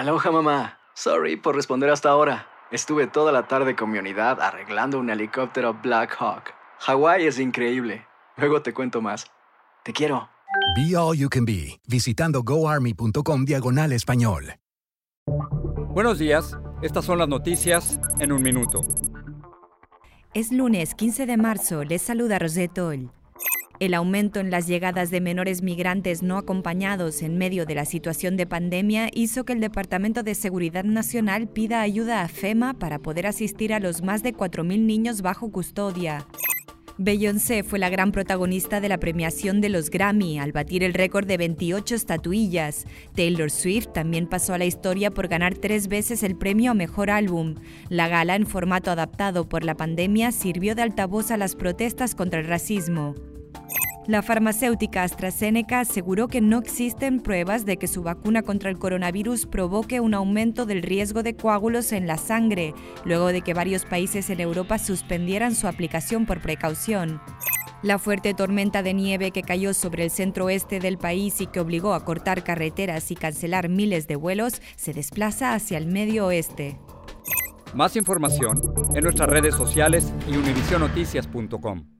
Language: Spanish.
Aloha mamá. Sorry por responder hasta ahora. Estuve toda la tarde con mi unidad arreglando un helicóptero Black Hawk. Hawái es increíble. Luego te cuento más. Te quiero. Be All You Can Be, visitando goarmy.com diagonal español. Buenos días, estas son las noticias en un minuto. Es lunes 15 de marzo, les saluda Rosetol. El aumento en las llegadas de menores migrantes no acompañados en medio de la situación de pandemia hizo que el Departamento de Seguridad Nacional pida ayuda a FEMA para poder asistir a los más de 4.000 niños bajo custodia. Beyoncé fue la gran protagonista de la premiación de los Grammy al batir el récord de 28 estatuillas. Taylor Swift también pasó a la historia por ganar tres veces el premio a Mejor Álbum. La gala, en formato adaptado por la pandemia, sirvió de altavoz a las protestas contra el racismo. La farmacéutica AstraZeneca aseguró que no existen pruebas de que su vacuna contra el coronavirus provoque un aumento del riesgo de coágulos en la sangre, luego de que varios países en Europa suspendieran su aplicación por precaución. La fuerte tormenta de nieve que cayó sobre el centro oeste del país y que obligó a cortar carreteras y cancelar miles de vuelos se desplaza hacia el medio oeste. Más información en nuestras redes sociales y univisionoticias.com.